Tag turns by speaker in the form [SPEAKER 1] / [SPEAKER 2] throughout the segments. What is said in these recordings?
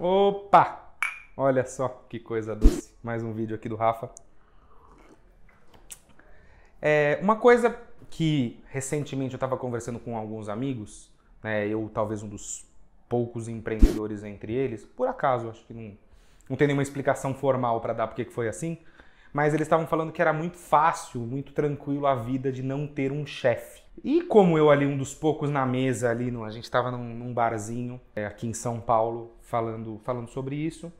[SPEAKER 1] Opa! Olha só que coisa doce. Mais um vídeo aqui do Rafa. É, uma coisa que recentemente eu estava conversando com alguns amigos, né, eu talvez um dos poucos empreendedores entre eles, por acaso, acho que não, não tem nenhuma explicação formal para dar porque que foi assim, mas eles estavam falando que era muito fácil, muito tranquilo a vida de não ter um chefe. E como eu ali, um dos poucos na mesa ali, no, a gente estava num, num, barzinho é, aqui em São Paulo falando, falando sobre isso.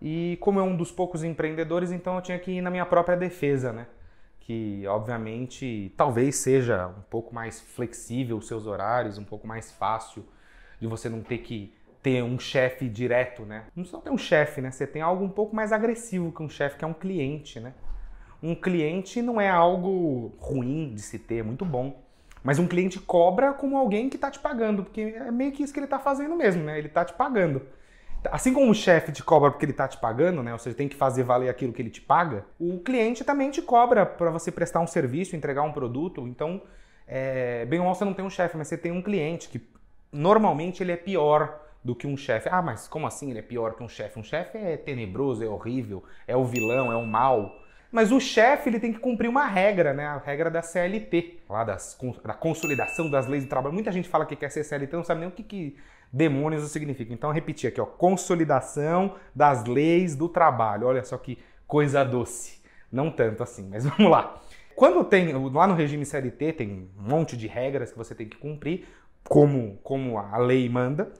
[SPEAKER 1] E como eu um dos poucos empreendedores, então eu tinha que ir na minha própria defesa, né? Que obviamente talvez seja um pouco mais flexível os seus horários, um pouco mais fácil de você não ter que ter um chefe direto, né? Não só ter um chefe, né? Você tem algo um pouco mais agressivo que um chefe, que é um cliente, né? Um cliente não é algo ruim de se ter, é muito bom. Mas um cliente cobra como alguém que está te pagando, porque é meio que isso que ele está fazendo mesmo, né? Ele está te pagando. Assim como o chefe te cobra porque ele está te pagando, né? Ou seja, tem que fazer valer aquilo que ele te paga, o cliente também te cobra para você prestar um serviço, entregar um produto. Então, é, bem ou mal você não tem um chefe, mas você tem um cliente que normalmente ele é pior do que um chefe. Ah, mas como assim ele é pior que um chefe? Um chefe é tenebroso, é horrível, é o vilão, é o mal. Mas o chefe ele tem que cumprir uma regra, né? A regra da CLT, lá das, da consolidação das leis do trabalho. Muita gente fala que quer ser CLT, não sabe nem o que, que demônios significa. Então, repetir aqui, ó, consolidação das leis do trabalho. Olha só que coisa doce. Não tanto assim, mas vamos lá. Quando tem, lá no regime CLT tem um monte de regras que você tem que cumprir, como, como a lei manda.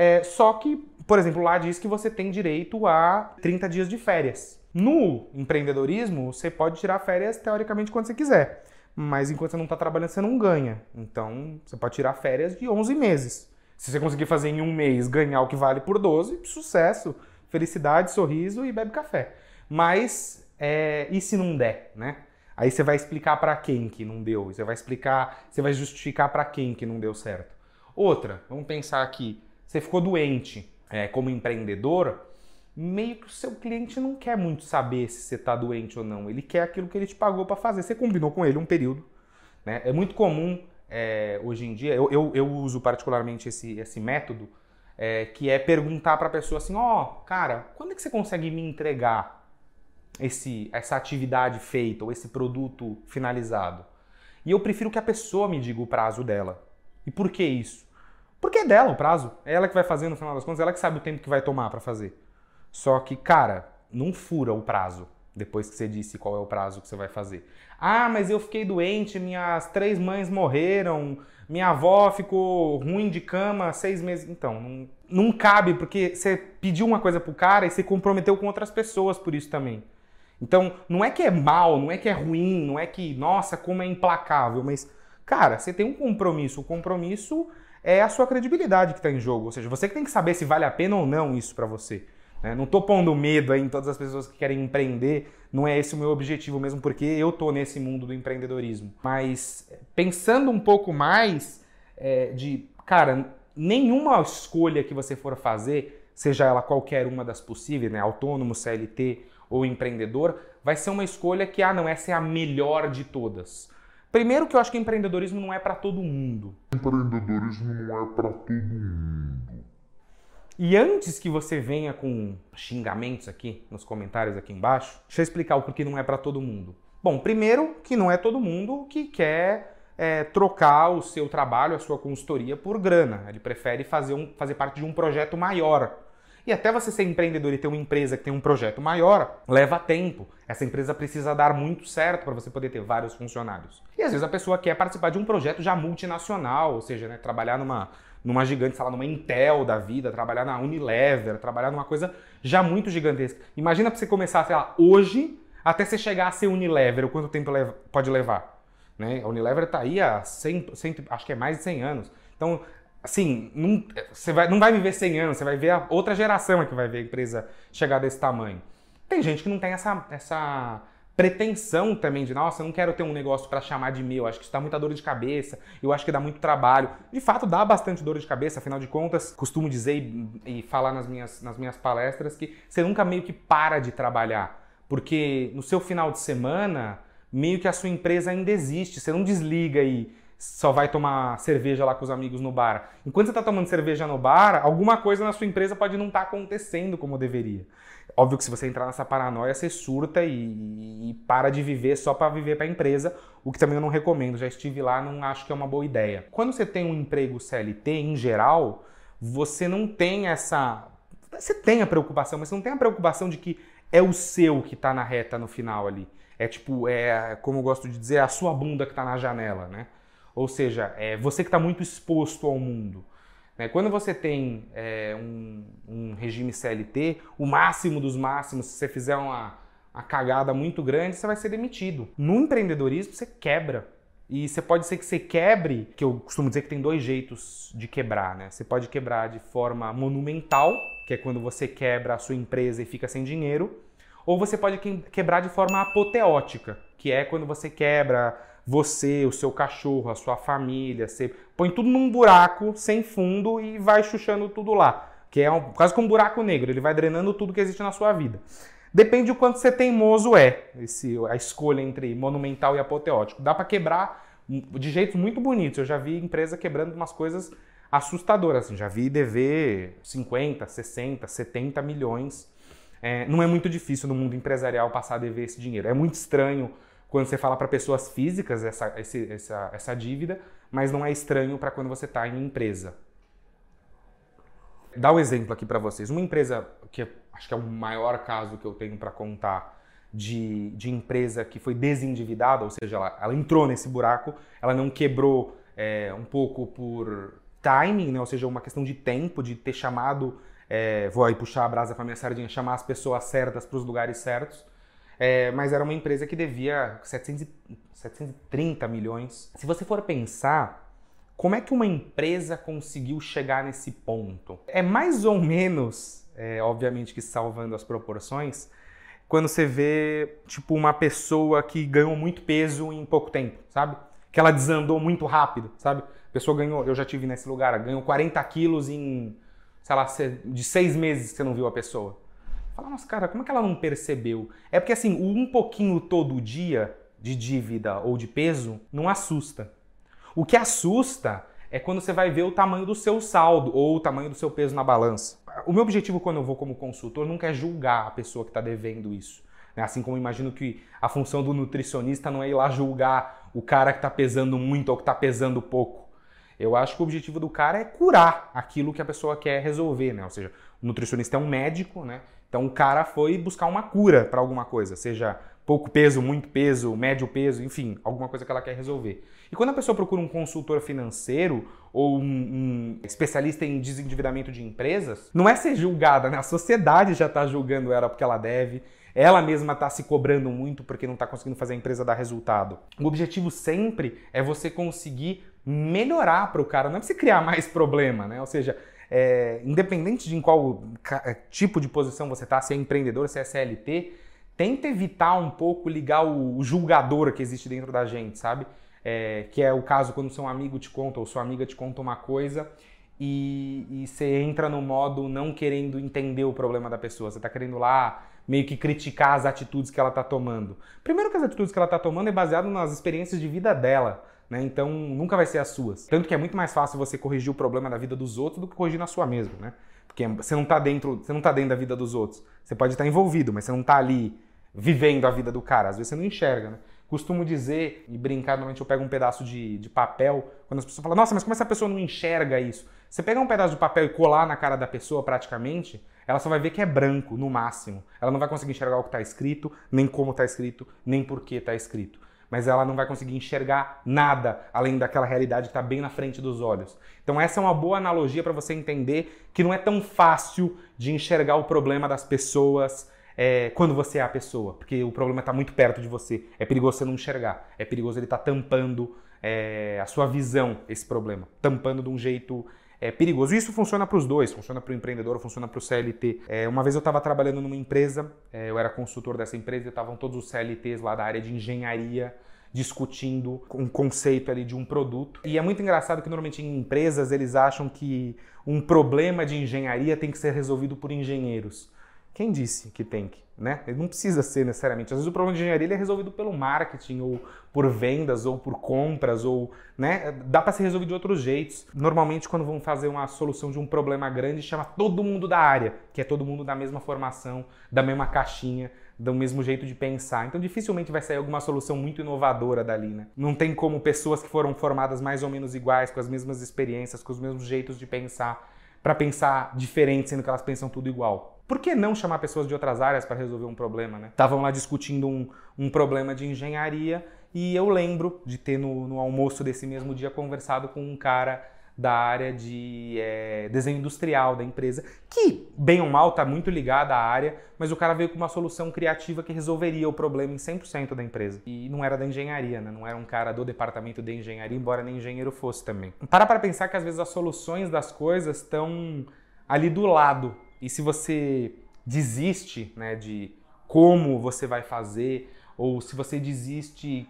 [SPEAKER 1] É, só que, por exemplo, lá diz que você tem direito a 30 dias de férias. No empreendedorismo, você pode tirar férias teoricamente quando você quiser, mas enquanto você não está trabalhando, você não ganha. Então, você pode tirar férias de 11 meses. Se você conseguir fazer em um mês ganhar o que vale por 12, sucesso, felicidade, sorriso e bebe café. Mas, é, e se não der, né? Aí você vai explicar para quem que não deu, você vai explicar, você vai justificar para quem que não deu certo. Outra, vamos pensar aqui, você ficou doente é, como empreendedor, meio que o seu cliente não quer muito saber se você está doente ou não. Ele quer aquilo que ele te pagou para fazer. Você combinou com ele um período. Né? É muito comum é, hoje em dia, eu, eu, eu, uso particularmente esse, esse método, é, que é perguntar para a pessoa assim: ó, oh, cara, quando é que você consegue me entregar esse, essa atividade feita ou esse produto finalizado? E eu prefiro que a pessoa me diga o prazo dela. E por que isso? Porque é dela o prazo. É ela que vai fazer no final das contas, ela que sabe o tempo que vai tomar para fazer. Só que, cara, não fura o prazo depois que você disse qual é o prazo que você vai fazer. Ah, mas eu fiquei doente, minhas três mães morreram, minha avó ficou ruim de cama seis meses. Então, não, não cabe, porque você pediu uma coisa pro cara e você comprometeu com outras pessoas por isso também. Então, não é que é mal, não é que é ruim, não é que, nossa, como é implacável, mas, cara, você tem um compromisso. O compromisso é a sua credibilidade que está em jogo. Ou seja, você que tem que saber se vale a pena ou não isso para você. Né? Não estou pondo medo em todas as pessoas que querem empreender, não é esse o meu objetivo mesmo, porque eu estou nesse mundo do empreendedorismo. Mas pensando um pouco mais é, de, cara, nenhuma escolha que você for fazer, seja ela qualquer uma das possíveis, né, autônomo, CLT ou empreendedor, vai ser uma escolha que, ah, não, essa é a melhor de todas. Primeiro que eu acho que empreendedorismo não é para todo mundo.
[SPEAKER 2] Empreendedorismo não é para todo mundo.
[SPEAKER 1] E antes que você venha com xingamentos aqui nos comentários aqui embaixo, deixa eu explicar o porquê não é para todo mundo. Bom, primeiro que não é todo mundo que quer é, trocar o seu trabalho, a sua consultoria por grana. Ele prefere fazer, um, fazer parte de um projeto maior. E até você ser empreendedor e ter uma empresa que tem um projeto maior, leva tempo. Essa empresa precisa dar muito certo para você poder ter vários funcionários. E às vezes a pessoa quer participar de um projeto já multinacional, ou seja, né, trabalhar numa numa gigante, sei lá, numa Intel da vida, trabalhar na Unilever, trabalhar numa coisa já muito gigantesca. Imagina para você começar, sei lá, hoje, até você chegar a ser Unilever, o quanto tempo pode levar. Né? A Unilever está aí há 100, 100, acho que é mais de 100 anos. Então, assim, não, você vai, não vai viver 100 anos, você vai ver a outra geração é que vai ver a empresa chegar desse tamanho. Tem gente que não tem essa, essa pretensão também de, nossa, eu não quero ter um negócio para chamar de meu, acho que isso dá muita dor de cabeça, eu acho que dá muito trabalho. De fato, dá bastante dor de cabeça, afinal de contas, costumo dizer e, e falar nas minhas, nas minhas palestras que você nunca meio que para de trabalhar, porque no seu final de semana, meio que a sua empresa ainda existe, você não desliga e só vai tomar cerveja lá com os amigos no bar. Enquanto você está tomando cerveja no bar, alguma coisa na sua empresa pode não estar tá acontecendo como deveria. Óbvio que se você entrar nessa paranoia, você surta e, e para de viver só para viver para a empresa, o que também eu não recomendo. Já estive lá, não acho que é uma boa ideia. Quando você tem um emprego CLT, em geral, você não tem essa. Você tem a preocupação, mas você não tem a preocupação de que é o seu que está na reta no final ali. É tipo, é, como eu gosto de dizer, é a sua bunda que está na janela, né? Ou seja, é você que está muito exposto ao mundo. Né? Quando você tem é, um, um, regime CLT, o máximo dos máximos, se você fizer uma, uma cagada muito grande, você vai ser demitido. No empreendedorismo, você quebra. E você pode ser que você quebre, que eu costumo dizer que tem dois jeitos de quebrar, né? Você pode quebrar de forma monumental, que é quando você quebra a sua empresa e fica sem dinheiro, ou você pode quebrar de forma apoteótica, que é quando você quebra você, o seu cachorro, a sua família, você põe tudo num buraco sem fundo e vai chuchando tudo lá, que é um, quase como um buraco negro, ele vai drenando tudo que existe na sua vida. Depende do quanto você teimoso é, esse, a escolha entre monumental e apoteótico. Dá para quebrar de jeitos muito bonitos. Eu já vi empresa quebrando umas coisas assustadoras. Assim. Já vi dever 50, 60, 70 milhões. É, não é muito difícil no mundo empresarial passar a dever esse dinheiro. É muito estranho quando você fala para pessoas físicas essa, esse, essa, essa dívida, mas não é estranho para quando você está em empresa. Dá um exemplo aqui para vocês. Uma empresa que acho que é o maior caso que eu tenho para contar de, de empresa que foi desendividada, ou seja, ela, ela entrou nesse buraco, ela não quebrou é, um pouco por timing, né? ou seja, uma questão de tempo, de ter chamado, é, vou aí puxar a brasa para minha sardinha, chamar as pessoas certas para os lugares certos. É, mas era uma empresa que devia 700, 730 milhões. Se você for pensar, como é que uma empresa conseguiu chegar nesse ponto? É mais ou menos, é, obviamente que salvando as proporções, quando você vê tipo uma pessoa que ganhou muito peso em pouco tempo, sabe? Que ela desandou muito rápido, sabe? A pessoa ganhou, eu já tive nesse lugar, ganhou 40 quilos em, sei lá, de seis meses que você não viu a pessoa. Fala, mas cara, como é que ela não percebeu? É porque assim, um pouquinho todo dia de dívida ou de peso não assusta. O que assusta é quando você vai ver o tamanho do seu saldo ou o tamanho do seu peso na balança. O meu objetivo quando eu vou como consultor nunca é julgar a pessoa que está devendo isso. Né? Assim como imagino que a função do nutricionista não é ir lá julgar o cara que está pesando muito ou que está pesando pouco. Eu acho que o objetivo do cara é curar aquilo que a pessoa quer resolver, né? Ou seja, o nutricionista é um médico, né? Então o cara foi buscar uma cura para alguma coisa, seja pouco peso, muito peso, médio peso, enfim, alguma coisa que ela quer resolver. E quando a pessoa procura um consultor financeiro ou um, um especialista em desendividamento de empresas, não é ser julgada, né? A sociedade já está julgando ela porque ela deve, ela mesma está se cobrando muito porque não está conseguindo fazer a empresa dar resultado. O objetivo sempre é você conseguir melhorar para o cara, não é para você criar mais problema, né? Ou seja, é, independente de em qual é, tipo de posição você está, se é empreendedor, se é CLT, tenta evitar um pouco ligar o, julgador que existe dentro da gente, sabe? É, que é o caso quando seu amigo te conta ou sua amiga te conta uma coisa e, você entra no modo não querendo entender o problema da pessoa, você está querendo lá meio que criticar as atitudes que ela está tomando. Primeiro que as atitudes que ela está tomando é baseado nas experiências de vida dela. Né? Então nunca vai ser as suas. Tanto que é muito mais fácil você corrigir o problema da vida dos outros do que corrigir na sua mesma, né? Porque você não está dentro, você não tá dentro da vida dos outros. Você pode estar envolvido, mas você não está ali vivendo a vida do cara. Às vezes você não enxerga, né? Costumo dizer e brincar, normalmente eu pego um pedaço de, de papel, quando as pessoas falam, nossa, mas como essa pessoa não enxerga isso? Você pegar um pedaço de papel e colar na cara da pessoa praticamente, ela só vai ver que é branco, no máximo. Ela não vai conseguir enxergar o que está escrito, nem como está escrito, nem por que está escrito mas ela não vai conseguir enxergar nada além daquela realidade que está bem na frente dos olhos. Então, essa é uma boa analogia para você entender que não é tão fácil de enxergar o problema das pessoas é, quando você é a pessoa, porque o problema está muito perto de você. É perigoso você não enxergar, é perigoso ele estar tá tampando é, a sua visão, esse problema, tampando de um jeito é perigoso. Isso funciona para os dois, funciona para o empreendedor, funciona para o CLT. É, uma vez eu estava trabalhando numa empresa, é, eu era consultor dessa empresa e estavam todos os CLTs lá da área de engenharia discutindo um conceito ali de um produto. E é muito engraçado que normalmente em empresas eles acham que um problema de engenharia tem que ser resolvido por engenheiros. Quem disse que tem que? Né? Ele não precisa ser necessariamente. Às vezes o problema de engenharia é resolvido pelo marketing, ou por vendas, ou por compras, ou né? dá para ser resolvido de outros jeitos. Normalmente, quando vão fazer uma solução de um problema grande, chama todo mundo da área, que é todo mundo da mesma formação, da mesma caixinha, do mesmo jeito de pensar. Então, dificilmente vai sair alguma solução muito inovadora dali, né? Não tem como pessoas que foram formadas mais ou menos iguais, com as mesmas experiências, com os mesmos jeitos de pensar, para pensar diferente, sendo que elas pensam tudo igual. Por que não chamar pessoas de outras áreas para resolver um problema, né? Estavam lá discutindo um, um problema de engenharia e eu lembro de ter no, no almoço desse mesmo dia conversado com um cara da área de é, desenho industrial da empresa, que, bem ou mal, está muito ligada à área, mas o cara veio com uma solução criativa que resolveria o problema em 100% da empresa. E não era da engenharia, né? não era um cara do departamento de engenharia, embora nem engenheiro fosse também. Para para pensar que às vezes as soluções das coisas estão ali do lado. E se você desiste né, de como você vai fazer, ou se você desiste.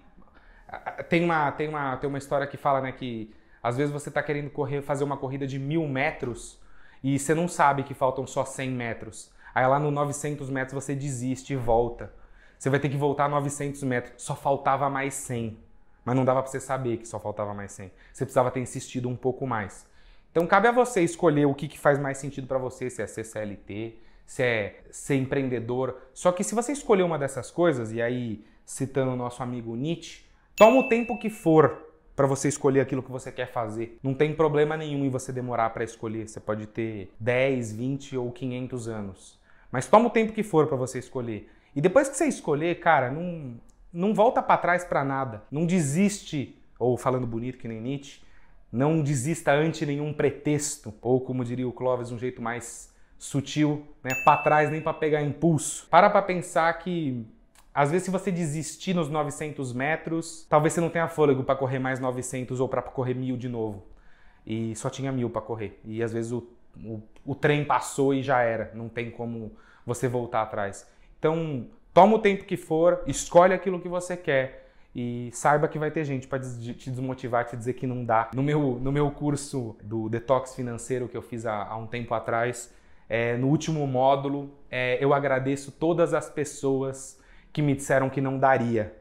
[SPEAKER 1] Tem uma, tem uma, tem uma história que fala né, que às vezes você está querendo correr, fazer uma corrida de mil metros e você não sabe que faltam só 100 metros. Aí lá no 900 metros você desiste e volta. Você vai ter que voltar 900 metros. Só faltava mais 100. Mas não dava para você saber que só faltava mais 100. Você precisava ter insistido um pouco mais. Então cabe a você escolher o que, que faz mais sentido para você, se é ser CLT, se é ser empreendedor. Só que se você escolher uma dessas coisas, e aí citando o nosso amigo Nietzsche, toma o tempo que for para você escolher aquilo que você quer fazer. Não tem problema nenhum em você demorar para escolher. Você pode ter 10, 20 ou 500 anos. Mas toma o tempo que for para você escolher. E depois que você escolher, cara, não, não volta para trás para nada. Não desiste, ou falando bonito que nem Nietzsche, não desista ante nenhum pretexto, ou como diria o Clóvis, um jeito mais sutil, né? Para trás nem para pegar impulso. Para para pensar que às vezes, se você desistir nos 900 metros, talvez você não tenha fôlego para correr mais 900 ou para correr mil de novo. E só tinha mil para correr. E às vezes o, o, o trem passou e já era. Não tem como você voltar atrás. Então, toma o tempo que for, escolhe aquilo que você quer e saiba que vai ter gente para te desmotivar, te dizer que não dá. No meu, no meu curso do detox financeiro que eu fiz há, há um tempo atrás, é, no último módulo, é, eu agradeço todas as pessoas que me disseram que não daria,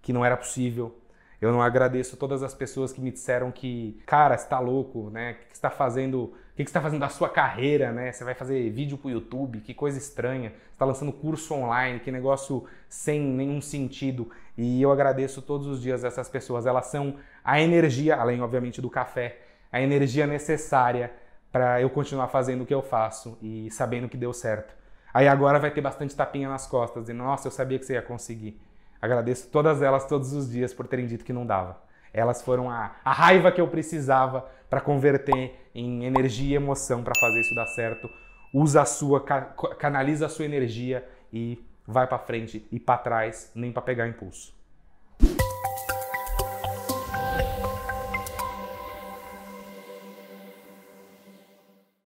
[SPEAKER 1] que não era possível. Eu não agradeço todas as pessoas que me disseram que, cara, você tá louco, né? O que está fazendo? O que está fazendo da sua carreira, né? Você vai fazer vídeo pro YouTube, que coisa estranha. Você está lançando curso online, que negócio sem nenhum sentido. E eu agradeço todos os dias essas pessoas. Elas são a energia, além obviamente do café, a energia necessária para eu continuar fazendo o que eu faço e sabendo que deu certo. Aí agora vai ter bastante tapinha nas costas, dizendo, nossa, eu sabia que você ia conseguir. Agradeço todas elas todos os dias por terem dito que não dava. Elas foram a, a raiva que eu precisava para converter em energia e emoção para fazer isso dar certo. Usa a sua, canaliza a sua energia e vai para frente e para trás, nem para pegar impulso.